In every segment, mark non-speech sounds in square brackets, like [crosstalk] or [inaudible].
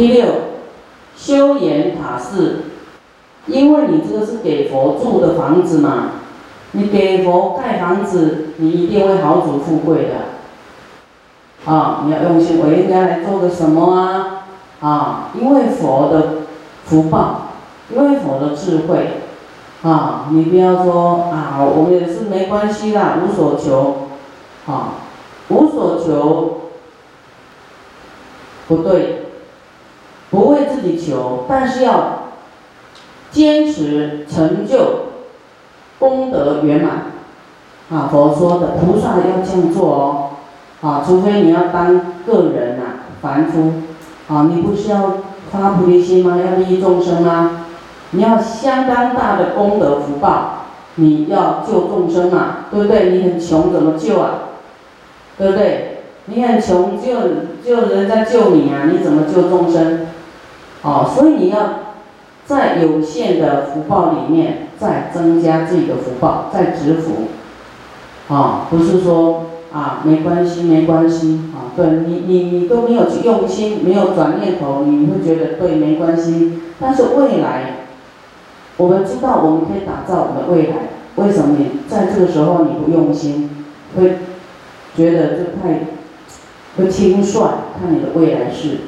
第六，修言塔寺，因为你这个是给佛住的房子嘛，你给佛盖房子，你一定会豪主富贵的。啊，你要用心，我应该来做个什么啊？啊，因为佛的福报，因为佛的智慧。啊，你不要说啊，我们也是没关系啦，无所求，啊，无所求，不对，不为自己求，但是要坚持成就功德圆满，啊，佛说的菩萨要这样做哦，啊，除非你要当个人呐，凡夫，啊，你不是要发菩提心吗？要利益众生吗？你要相当大的功德福报，你要救众生嘛，对不对？你很穷怎么救啊？对不对？你很穷救救人家救你啊？你怎么救众生？哦，所以你要在有限的福报里面再增加自己的福报，再植福。啊，不是说啊没关系没关系啊，对你你你都没有去用心，没有转念头，你会觉得对没关系，但是未来。我们知道我们可以打造我们的未来，为什么你在这个时候你不用心，会觉得这太会轻率看你的未来是，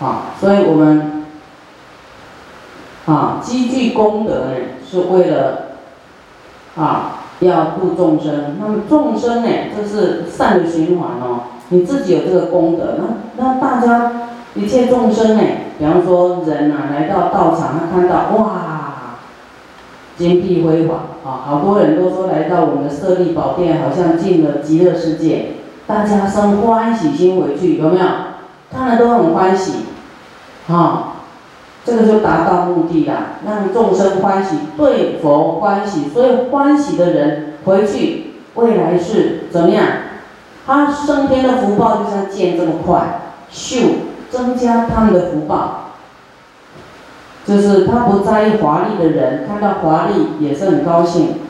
啊，所以我们啊积聚功德呢，是为了啊要度众生。那么众生呢，这是善的循环哦。你自己有这个功德，那那大家一切众生呢，比方说人呐，来到道场，他看到哇。金碧辉煌啊！好多人都说来到我们的舍利宝殿，好像进了极乐世界。大家生欢喜心回去，有没有？看了都很欢喜，啊，这个就达到目的了，让众生欢喜，对佛欢喜。所以欢喜的人回去，未来是怎么样？他升天的福报就像箭这么快，咻，增加他们的福报。就是他不在意华丽的人，看到华丽也是很高兴，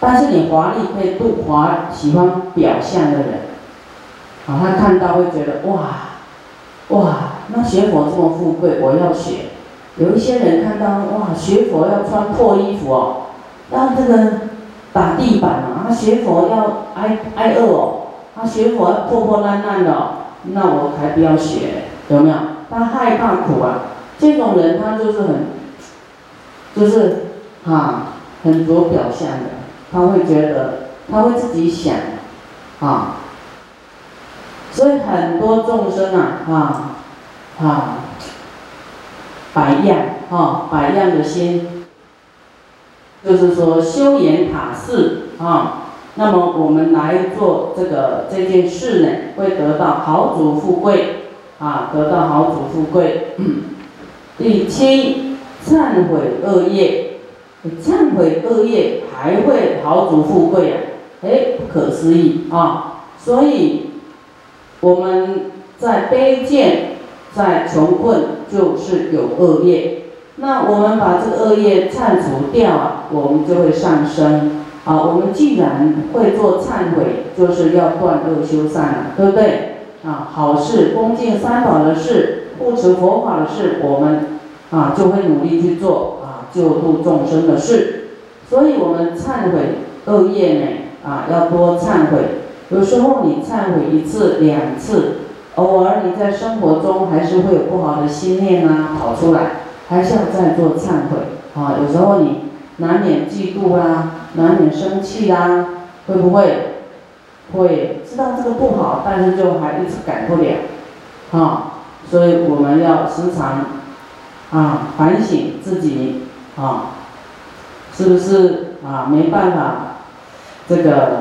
但是你华丽可以度华喜欢表象的人，啊，他看到会觉得哇，哇，那学佛这么富贵，我要学。有一些人看到哇，学佛要穿破衣服哦，要这个打地板啊，他学佛要挨挨饿哦，他学佛要破破烂烂的，那我才不要学，有没有？他害怕苦啊。这种人他就是很，就是啊，很着表象的，他会觉得他会自己想，啊，所以很多众生啊，啊，啊，百样啊，百样的心，就是说修严塔寺啊，那么我们来做这个这件事呢，会得到豪主富贵啊，得到豪主富贵。第七，忏悔恶业，忏悔恶业还会豪主富贵啊？哎，不可思议啊！所以我们在卑贱，在穷困，就是有恶业。那我们把这个恶业忏除掉，我们就会上升啊。我们既然会做忏悔，就是要断恶修善了，对不对？啊，好事，恭敬三宝的事。护持佛法的事，我们啊就会努力去做啊救度众生的事。所以，我们忏悔恶业呢啊要多忏悔。有时候你忏悔一次两次，偶尔你在生活中还是会有不好的心念啊跑出来，还是要再做忏悔啊。有时候你难免嫉妒啊，难免生气啊，会不会？会知道这个不好，但是就还一直改不了啊。所以我们要时常啊反省自己啊，是不是啊没办法这个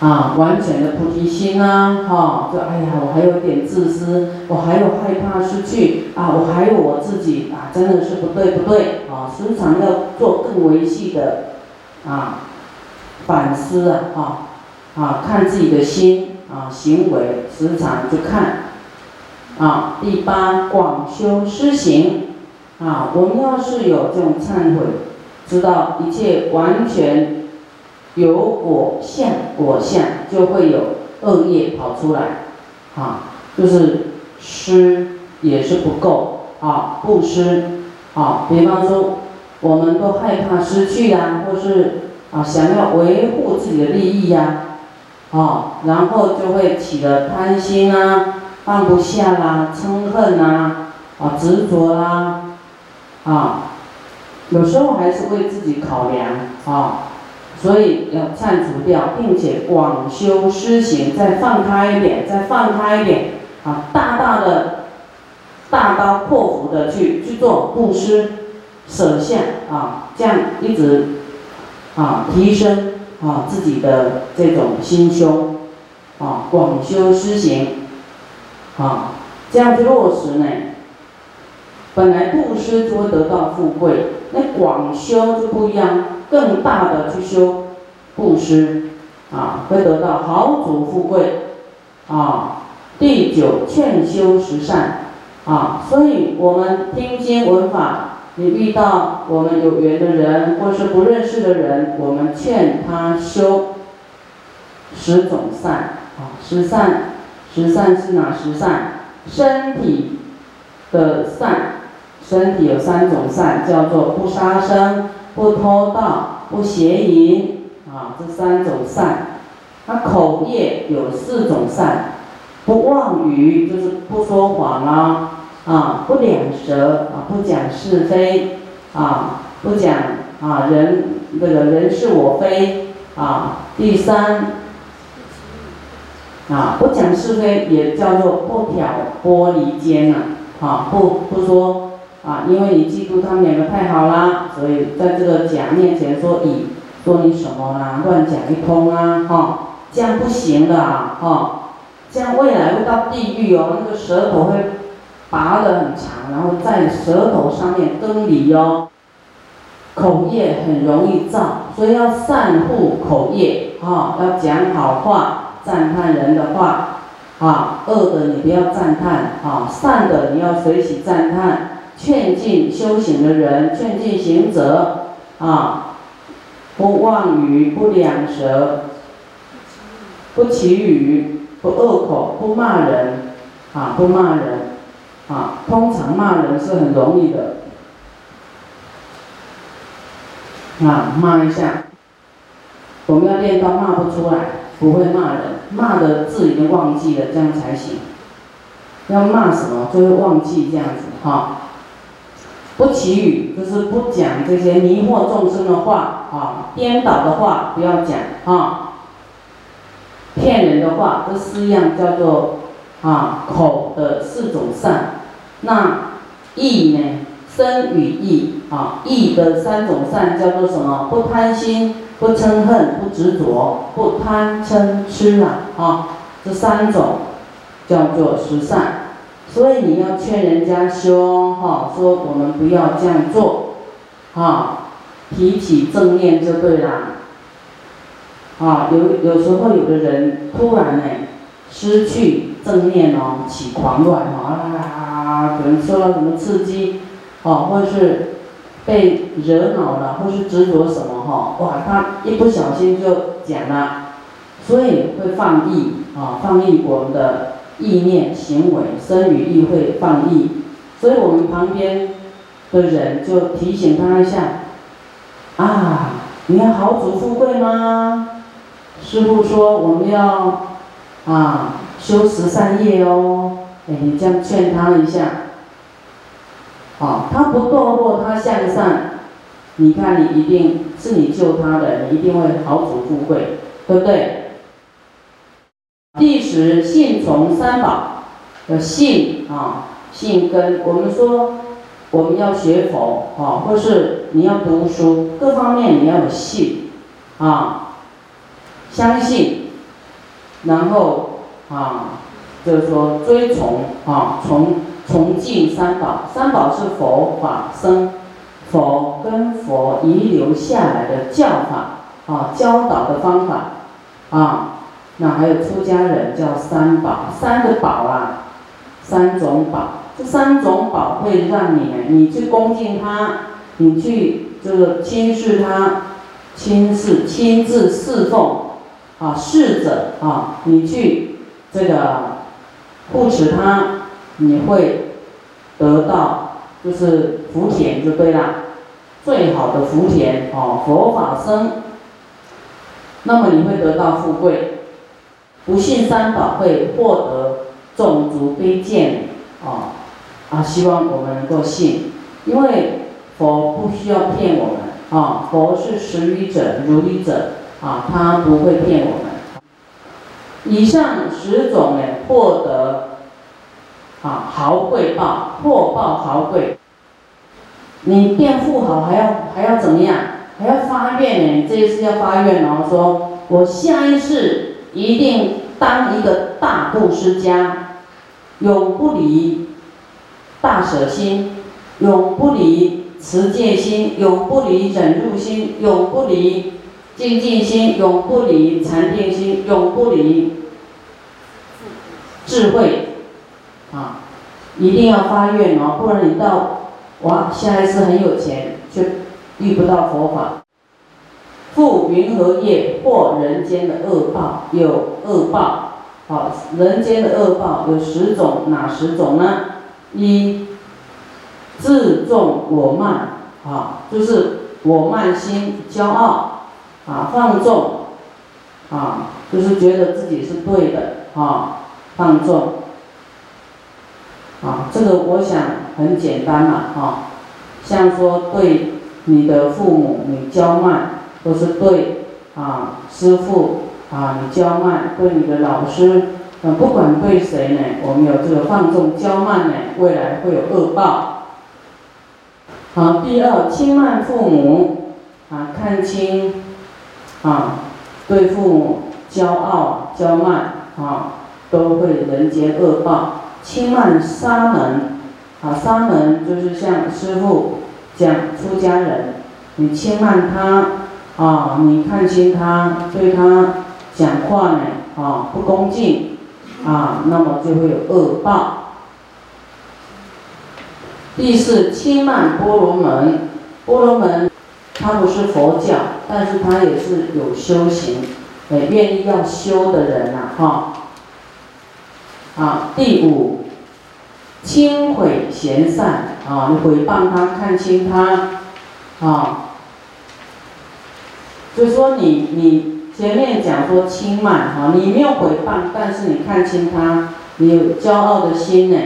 啊完全的菩提心啊哈？就哎呀，我还有点自私，我还有害怕失去啊，我还有我自己啊，真的是不对不对啊！时常要做更维系的啊反思啊啊啊看自己的心。啊，行为时常去看，啊，第八广修施行，啊，我们要是有这种忏悔，知道一切完全有果相，果相就会有恶业跑出来，啊，就是施也是不够啊，不施啊，比方说我们都害怕失去呀，或是啊想要维护自己的利益呀，啊，然后就会起了贪心啊，放不下啦，嗔恨啊，啊执着啦，啊，有时候还是为自己考量啊。所以要铲除掉，并且广修施行，再放开一点，再放开一点，啊，大大的，大刀阔斧的去去做布施、舍下，啊，这样一直，啊，提升啊自己的这种心胸，啊，广修施行，啊，这样子落实呢，本来布施就会得到富贵，那广修就不一样。更大的去修布施，啊，会得到豪族富贵，啊，第九劝修十善，啊，所以我们听经闻法，你遇到我们有缘的人，或是不认识的人，我们劝他修十种善，啊，十善，十善是哪十善？身体的善，身体有三种善，叫做不杀生。不偷盗，不邪淫，啊，这三种善。他口业有四种善，不妄语，就是不说谎啊，啊，不两舌，啊，不讲是非，啊，不讲啊人这个人是我非，啊，第三，啊，不讲是非也叫做不挑拨离间呐，啊，不不说。啊，因为你嫉妒他们两个太好啦，所以在这个甲面前说乙，说你什么啦，乱讲一通啊，哈，这样不行的啊，哈，这样未来会到地狱哦，那个舌头会拔得很长，然后在舌头上面更离哦，口业很容易造，所以要善护口业，啊，要讲好话，赞叹人的话，啊，恶的你不要赞叹，啊，善的你要随喜赞叹。劝进修行的人，劝进行者，啊，不妄语，不两舌，不绮语，不恶口，不骂人，啊，不骂人，啊，通常骂人是很容易的，啊，骂一下，我们要练到骂不出来，不会骂人，骂的字已经忘记了，这样才行。要骂什么就会忘记这样子，哈。不祈语，就是不讲这些迷惑众生的话啊，颠倒的话不要讲啊，骗人的话，这四样叫做啊口的四种善。那意呢？身与意啊，意的三种善叫做什么？不贪心，不嗔恨，不执着，不贪嗔痴啊啊，这三种叫做十善。所以你要劝人家修哈，说我们不要这样做，哈，提起正念就对啦。啊，有有时候有的人突然呢失去正念哦，起狂乱啊，可能受到什么刺激，哦，或是被惹恼了，或是执着什么哈，哇，他一不小心就讲了，所以会放逸啊，放逸我们的。意念行为生与意会放逸，所以我们旁边的人就提醒他一下，啊，你要豪主富贵吗？师傅说我们要啊修十善业哦，哎，你这样劝他一下，好，他不堕落，他向善，你看你一定是你救他的，你一定会豪主富贵，对不对？第十，信从三宝的信啊，信根。我们说，我们要学佛啊，或是你要读书，各方面你要有信啊，相信，然后啊，就是说追从啊，从崇敬三宝。三宝是佛法僧，佛跟佛遗留下来的教法啊，教导的方法啊。那还有出家人叫三宝，三个宝啊，三种宝，这三种宝会让你，你去恭敬他，你去这个轻视他，亲自亲自侍奉，啊，侍者啊，你去这个护持他，你会得到就是福田就对了，最好的福田哦，佛法僧。那么你会得到富贵，不信三宝会获得种族卑贱啊啊！希望我们能够信，因为佛不需要骗我们啊，佛是实语者、如理者啊，他不会骗我们。以上十种呢，获得啊豪贵报，破报豪贵。你变富豪还要还要怎么样？还要发愿呢？你这一次要发愿哦，说我下一世一定当一个大布施家，永不离大舍心，永不离持戒心，永不离忍辱心，永不离静静心，永不离禅定心，永不离。智慧，啊，一定要发愿哦，不然你到哇下一次很有钱，却遇不到佛法。复云何业或人间的恶报？有恶报，好，人间的恶报有十种，哪十种呢？一，自重我慢，啊，就是我慢心、骄傲，啊，放纵，啊，就是觉得自己是对的，啊。放纵，啊，这个我想很简单嘛，哈，像说对你的父母你骄慢，或是对啊师傅啊你娇慢，对你的老师，啊不管对谁呢，我们有这个放纵娇慢呢，未来会有恶报。好，第二轻慢父母，啊看清，啊对父母骄傲骄慢，啊。都会人间恶报，轻慢沙门，啊，沙门就是像师傅讲出家人，你轻慢他，啊，你看清他，对他讲话呢，啊，不恭敬，啊，那么就会有恶报。第四，轻慢波罗门，波罗门，他不是佛教，但是他也是有修行，呃，愿意要修的人呐，哈。啊，第五，轻毁贤善啊，你毁谤他，看清他，啊，就说你你前面讲说轻慢哈，你没有毁谤，但是你看清他，你有骄傲的心呢，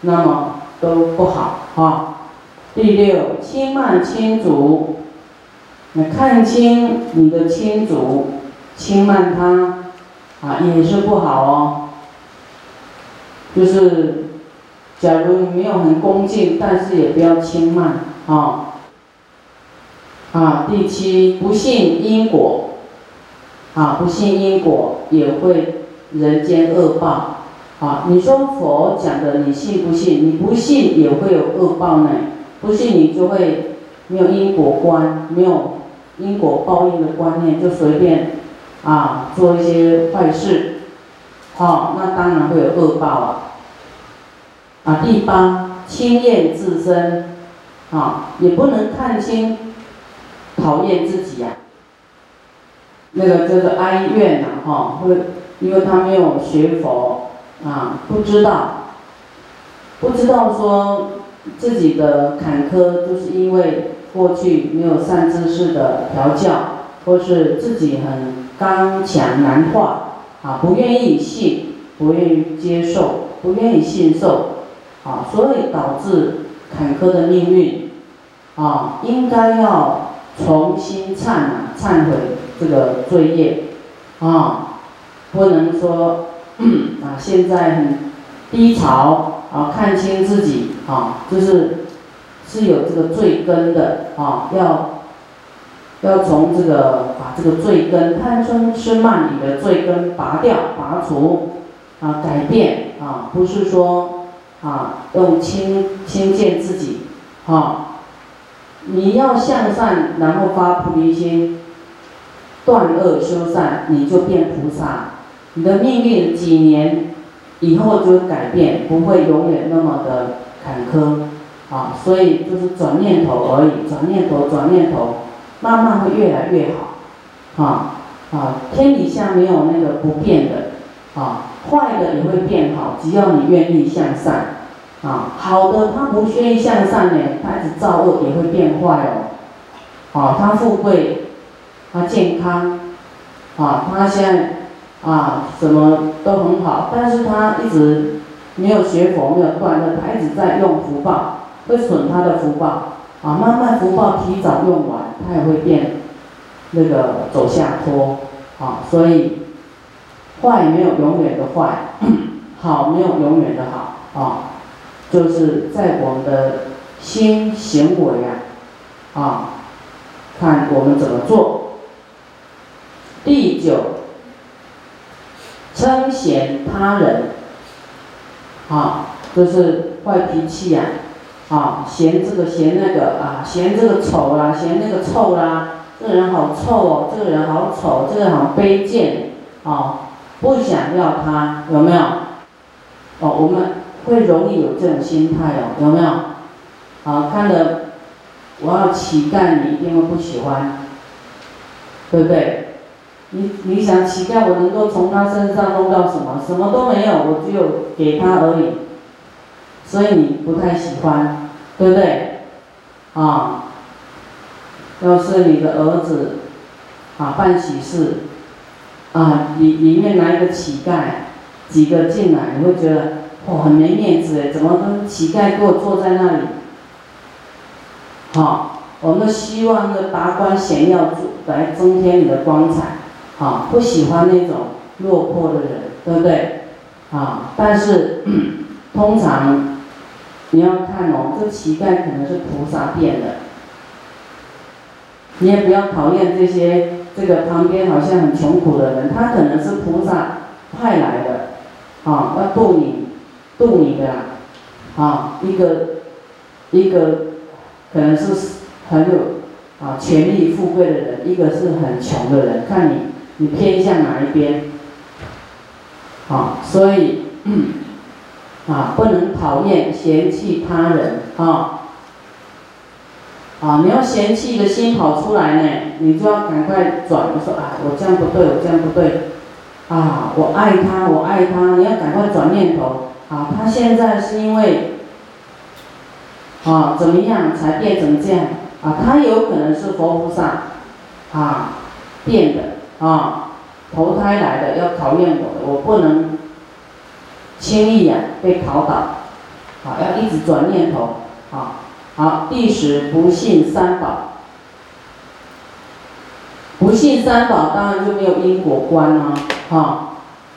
那么都不好哈。第六，轻慢亲族，你看清你的亲族，轻慢他，啊，也是不好哦。就是，假如你没有很恭敬，但是也不要轻慢啊。啊，第七，不信因果，啊，不信因果也会人间恶报。啊，你说佛讲的，你信不信？你不信也会有恶报呢。不信你就会没有因果观，没有因果报应的观念，就随便啊做一些坏事。好，那当然会有恶报啊！啊，第八，轻厌自身，啊，也不能看清，讨厌自己呀。那个就是哀怨呐，哈，会因为他没有学佛，啊，不知道，不知道说自己的坎坷，就是因为过去没有善知识的调教，或是自己很刚强难化。啊，不愿意信，不愿意接受，不愿意信受，啊，所以导致坎坷的命运，啊，应该要重新忏啊，忏悔这个罪业，啊，不能说啊，现在很低潮，啊，看清自己，啊，就是是有这个罪根的，啊，要。要从这个把这个罪根贪嗔痴慢疑的罪根拔掉、拔除，啊，改变啊，不是说啊用轻轻贱自己，啊，你要向善，然后发菩提心，断恶修善，你就变菩萨，你的命运几年以后就改变，不会永远那么的坎坷，啊，所以就是转念头而已，转念头，转念头。慢慢会越来越好，啊啊，天底下没有那个不变的，啊，坏的也会变好，只要你愿意向善，啊，好的，他不愿意向善呢，他一直造恶也会变坏哦。啊，他富贵，他健康，啊，他现在啊什么都很好，但是他一直没有学佛，没有断乐，他一直在用福报，会损他的福报。啊，慢慢福报提早用完，他也会变那个走下坡。啊，所以坏没有永远的坏，[clears throat] 好没有永远的好。啊。就是在我们的心行为啊，啊，看我们怎么做。第九，称嫌他人，啊，就是坏脾气呀，啊，嫌这个嫌那个啊，嫌这个丑啦，嫌那个臭啦，这个人好臭哦，这个人好丑，这个人好卑贱，啊，不想要他，有没有？哦，我们。会容易有这种心态哦，有没有？啊，看着我要乞丐，你一定会不喜欢，对不对？你你想乞丐，我能够从他身上弄到什么？什么都没有，我只有给他而已，所以你不太喜欢，对不对？啊，要是你的儿子啊办喜事，啊里里面来一个乞丐，几个进来，你会觉得。哦，很没面子哎，怎么跟乞丐给我坐在那里？好，我们都希望的达官显要来增添你的光彩，好，不喜欢那种落魄的人，对不对？啊，但是 [clears throat] 通常你要看哦，这乞丐可能是菩萨变的，你也不要讨厌这些这个旁边好像很穷苦的人，他可能是菩萨派来的，啊，要渡你。渡你的啊，一个一个可能是很有啊权力富贵的人，一个是很穷的人，看你你偏向哪一边，啊，所以啊不能讨厌嫌弃他人啊，啊你要嫌弃的心跑出来呢，你就要赶快转，说啊我这样不对，我这样不对，啊我爱他，我爱他，你要赶快转念头。啊，他现在是因为啊怎么样才变成这样？啊，他有可能是佛菩萨啊变的啊，投胎来的要考验我的，我不能轻易呀被考倒，啊，要一直转念头啊。好，第十不信三宝，不信三宝当然就没有因果观了，哈。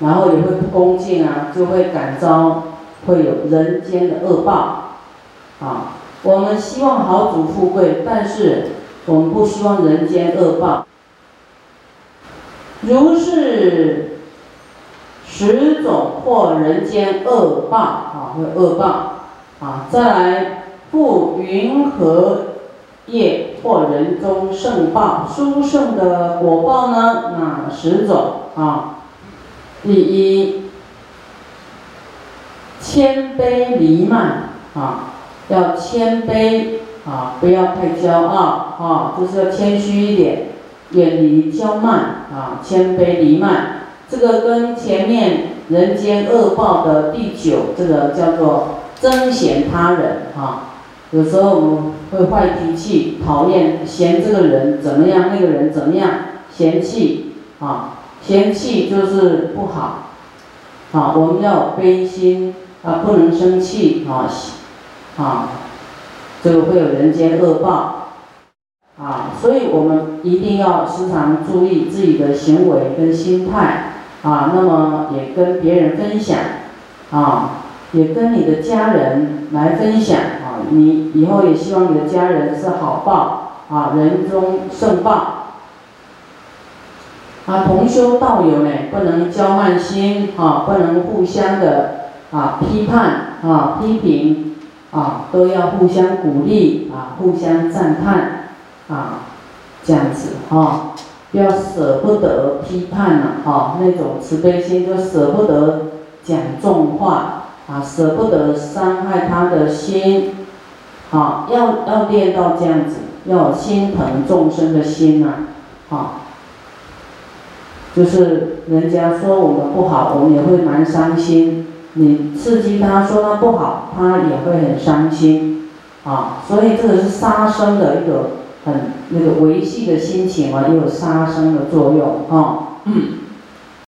然后也会不恭敬啊，就会感召会有人间的恶报，啊，我们希望豪主富贵，但是我们不希望人间恶报。如是十种或人间恶报啊，会恶报啊，再来复云何业或人中圣报，殊胜的果报呢？那十种啊。第一，谦卑离慢啊，要谦卑啊，不要太骄傲啊，就是要谦虚一点，远离骄慢啊，谦卑离慢。这个跟前面人间恶报的第九，这个叫做争嫌他人啊。有时候我们会坏脾气，讨厌嫌这个人怎么样，那个人怎么样，嫌弃啊。嫌弃就是不好，啊，我们要有悲心啊，不能生气啊，啊，这个会有人间恶报，啊，所以我们一定要时常注意自己的行为跟心态，啊，那么也跟别人分享，啊，也跟你的家人来分享，啊，你以后也希望你的家人是好报，啊，人中圣报。啊，同修道友呢，不能骄慢心啊，不能互相的啊批判啊批评啊，都要互相鼓励啊，互相赞叹啊，这样子哈，不要舍不得批判了哈，那种慈悲心就舍不得讲重话啊，舍不得伤害他的心，啊，要要练到这样子，要心疼众生的心呐，啊。就是人家说我们不好，我们也会蛮伤心你刺激他说他不好，他也会很伤心，啊，所以这个是杀生的一个很那个维系的心情啊，也有杀生的作用啊，